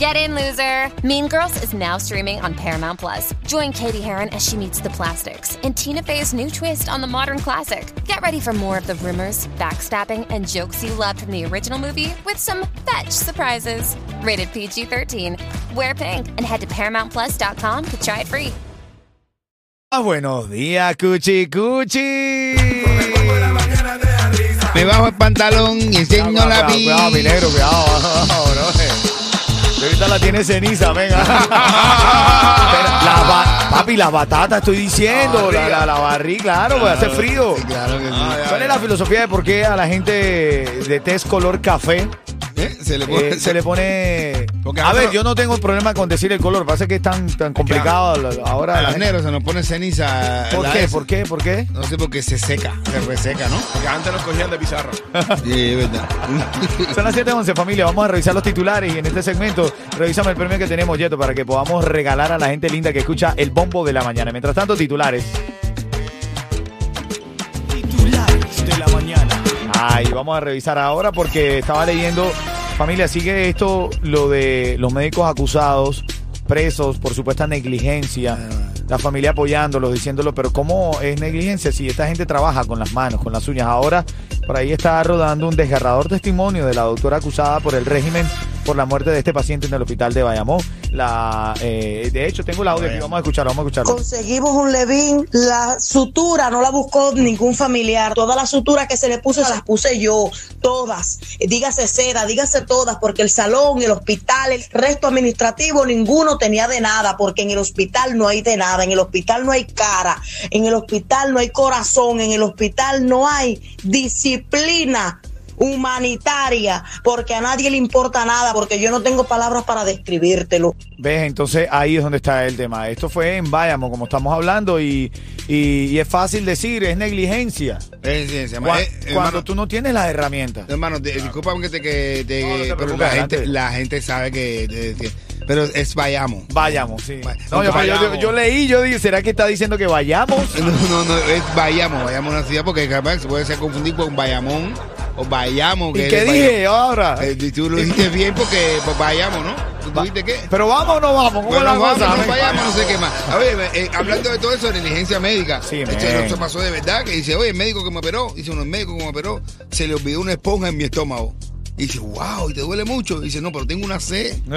Get in, loser! Mean Girls is now streaming on Paramount Plus. Join Katie Heron as she meets the plastics in Tina Fey's new twist on the modern classic. Get ready for more of the rumors, backstabbing, and jokes you loved from the original movie with some fetch surprises. Rated PG 13. Wear pink and head to ParamountPlus.com to try it free. Ah, buenos días, Cuchi Cuchi. Me bajo el pantalón y enseño Cuidado, la cuidado, pi. cuidado, mi negro, cuidado. bro. Ahorita la tiene ceniza, venga. La papi, la batata estoy diciendo. La, la, la barriga, claro, pues hace frío. Sí, claro que sí. ¿Cuál es la filosofía de por qué a la gente de test color café ¿Eh? Se le pone. eh, se le pone... Porque A ver, yo no tengo problema con decir el color, pasa que es tan, tan complicado ahora. a la los gente- negros se nos pone ceniza. ¿Por qué? S. ¿Por qué? ¿Por qué? No sé, porque se seca, se reseca, ¿no? Porque antes nos cogían de pizarra. Sí, es verdad. Son las 7.11 familia, vamos a revisar los titulares y en este segmento revisamos el premio que tenemos, Yeto, para que podamos regalar a la gente linda que escucha el bombo de la mañana. Mientras tanto. Titulares Ay, vamos a revisar ahora porque estaba leyendo, familia, sigue esto, lo de los médicos acusados, presos por supuesta negligencia. La familia apoyándolos, diciéndolo, pero ¿cómo es negligencia si esta gente trabaja con las manos, con las uñas? Ahora, por ahí está rodando un desgarrador testimonio de la doctora acusada por el régimen por la muerte de este paciente en el hospital de Bayamón. La, eh, de hecho, tengo el audio aquí, vamos a escucharlo, vamos a escucharlo. Conseguimos un levín, la sutura no la buscó ningún familiar, todas las suturas que se le puso se las puse yo, todas, dígase seda, dígase todas, porque el salón, el hospital, el resto administrativo, ninguno tenía de nada, porque en el hospital no hay de nada, en el hospital no hay cara, en el hospital no hay corazón, en el hospital no hay disciplina humanitaria, porque a nadie le importa nada, porque yo no tengo palabras para describírtelo. ¿Ves? Entonces ahí es donde está el tema. Esto fue en Bayamo, como estamos hablando, y, y, y es fácil decir, es negligencia. Es Cuan- eh, cuando hermano, tú no tienes las herramientas. hermano, te- discúlpame que te. Que te- No, no te pero preocupes, la gente, adelante. la gente sabe que. que- que- pero es vayamos. Vayamos, sí. No, yo, yo- yo- leí, yo dije, ¿será que está diciendo que vayamos? No, no, no, es vayamos, vayamos a una ciudad porque capaz se puede ser confundido con Bayamón o Vayamos. ¿Y qué dije ahora? Eh, tú lo dijiste bien porque pues, vayamos, ¿no? ¿Tú Va- dijiste qué? Pero vamos o no vamos, ¿cómo Bueno, vamos, no vayamos, no sé qué más. A ver, eh, hablando de todo eso, de negligencia médica. Sí, no se pasó de verdad, que dice, oye, el médico que me operó, dice, uno, el médico que me operó, se le olvidó una esponja en mi estómago. Y dice, wow, ¿y te duele mucho? Y dice, no, pero tengo una C.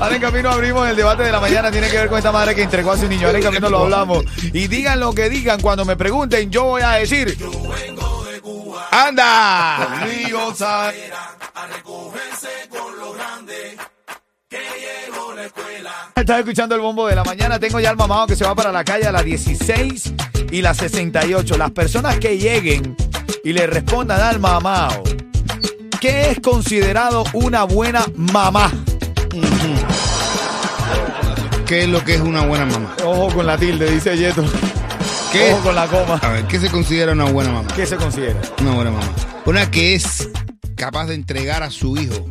Ahora en camino abrimos el debate de la mañana. Tiene que ver con esta madre que entregó a su niño. Ahora en camino lo hablamos. Y digan lo que digan. Cuando me pregunten, yo voy a decir. ¡Anda! Estás escuchando el bombo de la mañana. Tengo ya el mamado que se va para la calle a las 16 y las 68. Las personas que lleguen y le respondan al mamado, ¿qué es considerado una buena mamá? ¿Qué es lo que es una buena mamá? Ojo con la tilde, dice Yeto. ¿Qué? Ojo con la coma. A ver, ¿qué se considera una buena mamá? ¿Qué se considera? Una buena mamá. Una que es capaz de entregar a su hijo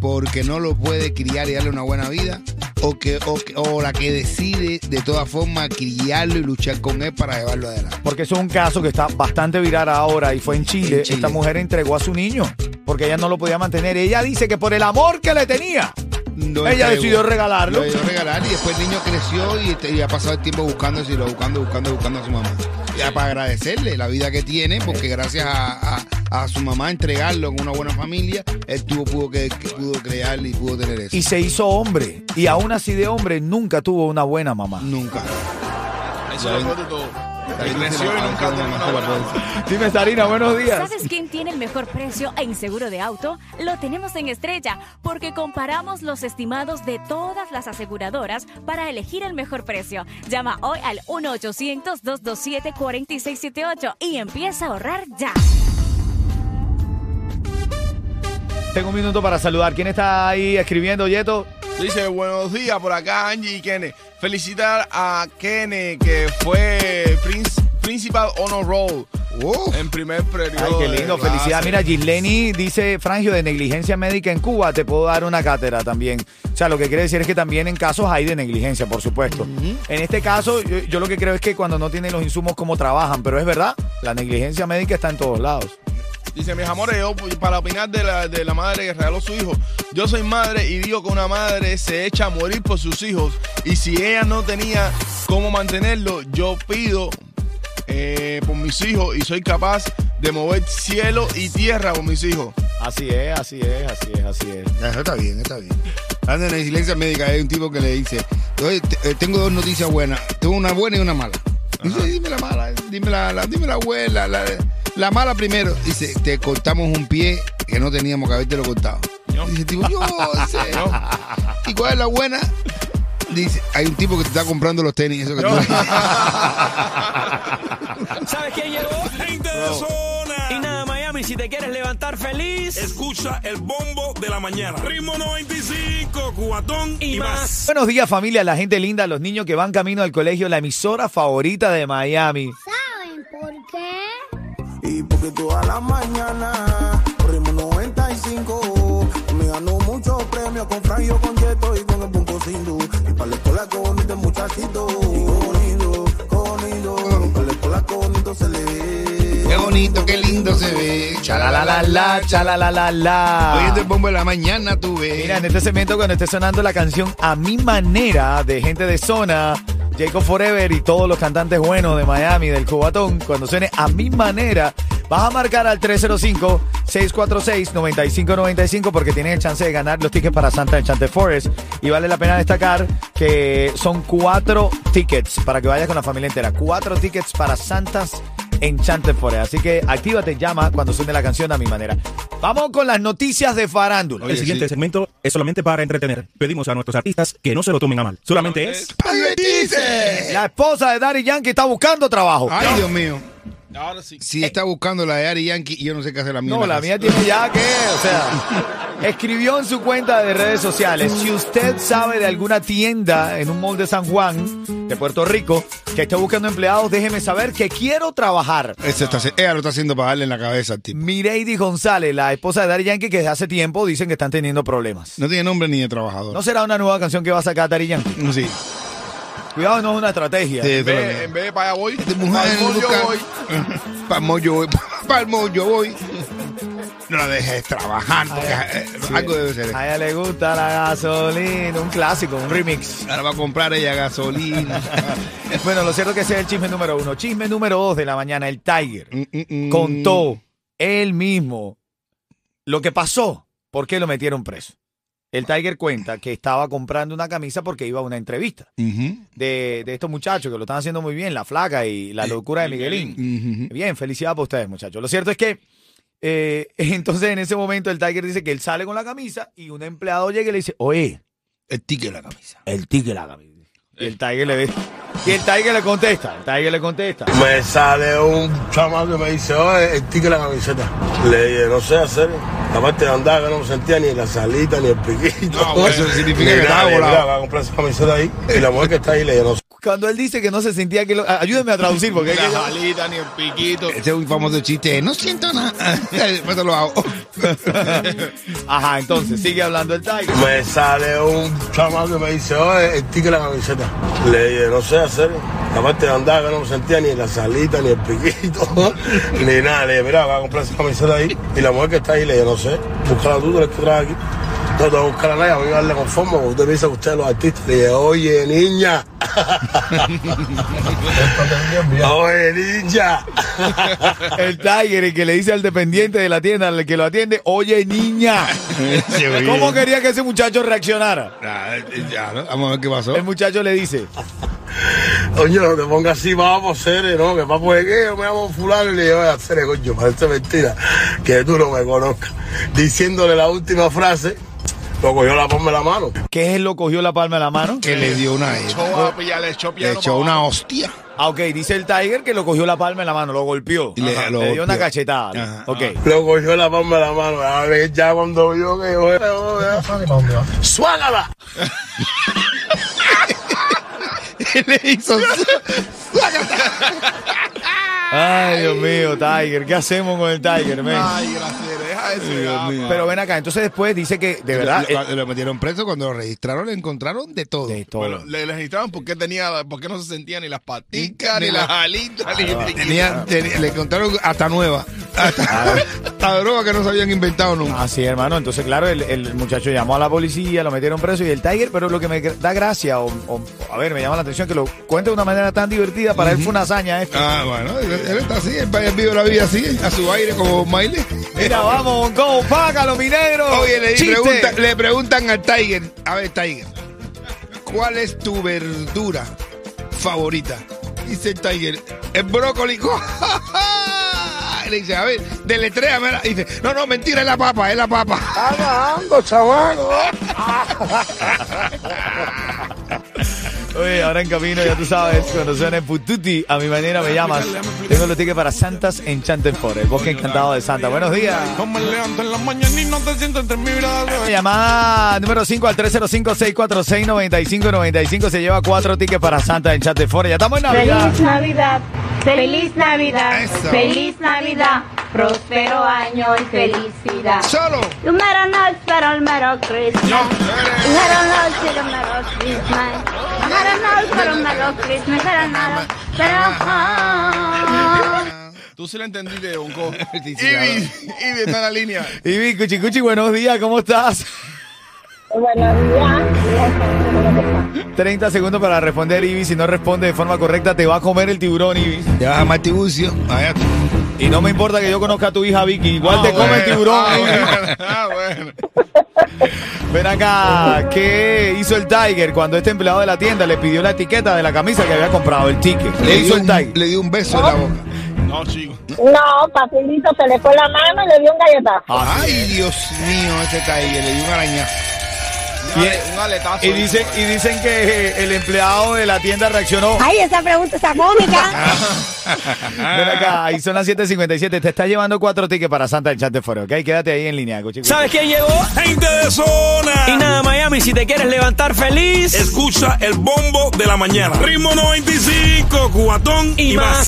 porque no lo puede criar y darle una buena vida. O, que, o, que- o la que decide de todas formas criarlo y luchar con él para llevarlo adelante. Porque eso es un caso que está bastante viral ahora y fue en Chile. En Chile. Esta mujer entregó a su niño porque ella no lo podía mantener. Ella dice que por el amor que le tenía, Lo ella entregó. decidió regalarlo. Lo decidió regalar y después el niño creció y, este- y ha pasado el tiempo buscando, y lo buscando, buscando, buscando a su mamá. Ya para agradecerle la vida que tiene, porque gracias a, a- a su mamá entregarlo en una buena familia, él tuvo, pudo, que, que pudo crear y pudo tener eso. Y se hizo hombre. Y aún así de hombre nunca tuvo una buena mamá. Nunca. Eso es lo peor de todo. Dime, Sarina, buenos días. ¿Sabes quién tiene el mejor precio en seguro de auto? Lo tenemos en Estrella, porque comparamos los estimados de todas las aseguradoras para elegir el mejor precio. Llama hoy al 1-800-227-4678 y empieza a ahorrar ya. Tengo un minuto para saludar. ¿Quién está ahí escribiendo, Yeto? Dice, buenos días por acá, Angie y Kene. Felicitar a Kene, que fue princ- Principal Honor Roll en primer periodo. Ay, qué lindo, felicidad. Mira, Gisleni dice, Frangio, de negligencia médica en Cuba, te puedo dar una cátedra también. O sea, lo que quiere decir es que también en casos hay de negligencia, por supuesto. En este caso, yo, yo lo que creo es que cuando no tienen los insumos, cómo trabajan, pero es verdad, la negligencia médica está en todos lados. Dice, mis amores, yo pues, para opinar de la, de la madre que regaló su hijo, yo soy madre y digo que una madre se echa a morir por sus hijos y si ella no tenía cómo mantenerlo, yo pido eh, por mis hijos y soy capaz de mover cielo y tierra por mis hijos. Así es, así es, así es, así es. Eso está bien, está bien. Hablando de silencia médica, hay un tipo que le dice, "Oye, te- eh, tengo dos noticias buenas, tengo una buena y una mala. Dice, dime la mala, dime la, la- dime la buena, la, la mala primero. Dice, te cortamos un pie que no teníamos que haberte lo cortado. Dice el tipo, yo sé. ¿Y cuál es la buena? Dice, hay un tipo que te está comprando los tenis, eso que tú- ¿Sabes quién llegó? Gente de zona. Y nada, Miami, si te quieres levantar feliz Escucha el bombo de la mañana. Ritmo 95, cubatón y, y, más. más. Buenos días familia, la gente linda, los niños que van camino al colegio, la emisora favorita de Miami. Porque toda la mañana ritmo 95 me ganó muchos premios con Frangio, con Yeto y con el Punto Sindu. Y para la escuela con bonito muchachito. Y bonito, bonito. Para la escuela con se le ve. Qué bonito, qué lindo se ve. Chalalalala, chalalalala. Oyendo el bombo de la mañana, tú ves. Mira, en este segmento cuando esté sonando la canción A Mi Manera de gente de zona, Jacob Forever y todos los cantantes buenos de Miami, del Cubatón, cuando suene A Mi Manera, vas a marcar al 305-646-9595 porque tienes el chance de ganar los tickets para Santa Enchanted Forest. Y vale la pena destacar que son cuatro tickets para que vayas con la familia entera. Cuatro tickets para Santas Enchanted Forest. Así que actívate, llama cuando suene la canción A Mi Manera. Vamos con las noticias de farándula. el siguiente segmento es solamente para entretener. Pedimos a nuestros artistas que no se lo tomen a mal. Solamente es... La esposa de Daddy Yankee está buscando trabajo. Ay, Dios mío. Ahora sí. Si está buscando la de Ari Yankee, yo no sé qué hacer la mía. No, la mía tiene ya que, o sea, escribió en su cuenta de redes sociales, si usted sabe de alguna tienda en un mall de San Juan, de Puerto Rico, que esté buscando empleados, déjeme saber que quiero trabajar. Eso está, ella lo está haciendo para darle en la cabeza al tipo. Mireidi González, la esposa de Daddy Yankee, que desde hace tiempo dicen que están teniendo problemas. No tiene nombre ni de trabajador. ¿No será una nueva canción que va a sacar Daddy Yankee? Sí. Cuidado, no es una estrategia. Sí, En vez, que- en vez de para allá voy, para mujer yo voy. Para el mollo voy. Para el mollo voy. No la dejes trabajar, porque eh, algo debe ser. A ella le gusta la gasolina, un clásico, un remix. Ahora va a comprar ella gasolina. Bueno, lo cierto es que ese es el chisme número uno. Chisme número dos de la mañana, el Tiger Mm, mm, mm. contó él mismo lo que pasó, por qué lo metieron preso. El Tiger cuenta que estaba comprando una camisa porque iba a una entrevista de, de estos muchachos que lo están haciendo muy bien, la flaca y la locura de Miguelín. Bien, felicidad para ustedes, muchachos. Lo cierto es que eh, entonces en ese momento el Tiger dice que él sale con la camisa y un empleado llega y le dice, oye, El ticket de la camisa. el ticket la camisa. Y el Tiger le y el Tiger le contesta, el Tiger le contesta. Me sale un chamaco que me dice, oye, el ticket de la camiseta. Le dije, no sé hacer. Aparte de andar, que no me sentía ni la salita ni el piquito. No, pues eso significa Ni que estaba volado. "Mira, voy a comprar esa camiseta ahí. Y la mujer que está ahí le dije, no sé. Cuando él dice que no se sentía que lo... a- Ayúdenme a traducir porque La jalita ni el piquito. Ese es un famoso chiste. No siento nada. Después te lo hago. Ajá, entonces sigue hablando el Tiger. Me sale un chamaco que me dice, oye, el la camiseta. Le dije, no sé hacer. Aparte de andar, que no me sentía ni la salita, ni el piquito, ni nada. Le dije, mira, voy a comprar esa camiseta ahí. Y la mujer que está ahí le dije, no sé, búscala tú, tú eres que traes aquí. No, te voy a buscar a nadie, voy a darle conforme, porque usted piensa que ustedes los artistas. Le dije, oye, niña. oye, niña. El Tiger, el que le dice al dependiente de la tienda, al que lo atiende, oye niña. ¿Cómo quería que ese muchacho reaccionara? Ah, ya, ¿no? Vamos a ver qué pasó. El muchacho le dice, Oye, no te pongas así, vamos, seres, ¿no? Que papo de qué, yo me llamo fulano y le digo, a seres, coño, parece mentira que tú no me conozcas. Diciéndole la última frase, Lo cogió la palma de la mano. ¿Qué es él lo cogió la palma de la mano? Que le dio una. Echó a pillar, le echó Le echó una hostia. Ah, ok, dice el Tiger que lo cogió la palma de la mano, lo golpeó. Y le- Ajá, lo le dio una golpeó. cachetada. Ajá. Ok. Lo cogió la palma de la mano. A ver, ya cuando vio que yo ¡Suágala! le hizo. Ay, Dios mío, Tiger. ¿Qué hacemos con el Tiger, men? Ay, gracias, mío. Pero ven acá, entonces después dice que, de verdad, Lo, lo- lo metieron preso cuando lo registraron, le encontraron de todo. de todo. Bueno, le registraban porque tenía, porque no se sentían ni las paticas, Ni ni la- las alitas, ni Tenía- ten- le encontraron hasta nueva. Hasta, hasta droga que no se habían inventado nunca. Así, hermano. Entonces, claro, el, el muchacho llamó a la policía, lo metieron preso y el Tiger, pero lo que me da gracia, o, o- a ver, me llama la atención que lo cuente de una manera tan divertida, para él fue una hazaña esto. Ah, bueno, él, él está así, él, él vive la vida así, a su aire como Miley. Mira, vamos, go, págalo, mi negro. Oye, le, pregunta- le preguntan al Tiger, a ver, Tiger, ¿cuál es tu verdura favorita? Dice el Tiger, el brócoli. Le dice, a ver, deletréamela. Y dice, no, no, mentira, es la papa, es la papa. ¡Ando, chaval! Oye, ahora en camino, ya tú sabes, cuando suene Pututi, a mi manera me llamas. Tengo los tickets para Santas Enchanted Forest, el bosque encantado de Santa. Buenos días. No me levanto en la mañana y no te siento entre mi brazo. Llamada número 5 al 305-646-9595 se lleva cuatro tickets para Santa Enchanted Forest. Ya estamos en Navidad. Feliz Navidad, feliz Navidad, Eso. feliz Navidad, próspero año y felicidad. Solo. You better not spell Merry Christmas. You better not spell Merry Christmas. You better Merry Christmas. Better Tú sí la entendiste, Bonco. Ivy, Ivy está en la línea. Ivy, Cuchi Cuchi, buenos días, ¿cómo estás? Buenos días. 30 segundos para responder, Ivy. Si no responde de forma correcta, te va a comer el tiburón, Ivy. Ya vas a. Allá tú. Y no me importa que yo conozca a tu hija Vicky, igual te come el tiburón. Ah, bueno. Ah, bueno. Ven acá, ¿qué hizo el Tiger cuando este empleado de la tienda le pidió la etiqueta de la camisa que había comprado, el ticket? ¿Qué Le hizo dio, el un, Tiger? le dio un beso en la boca. No, chico. No, facilito, se le fue la mano y le dio un galletazo. Ah, Ay, Dios mío, ese Tiger le dio un arañazo. Ale- un aletazo. Y dicen, y dicen que el empleado de la tienda reaccionó. Ay, esa pregunta está cómica. Ven acá, y son las 7.57. Te está llevando cuatro tickets para Santa Enchanted Forest, ¿ok? Quédate ahí en línea, Cuchi. ¿Sabes quién llegó? ¡Gente de zona! Y nada, Miami, si te quieres levantar feliz Escucha el bombo de la mañana. Ritmo 95, cuatón y, y más. más.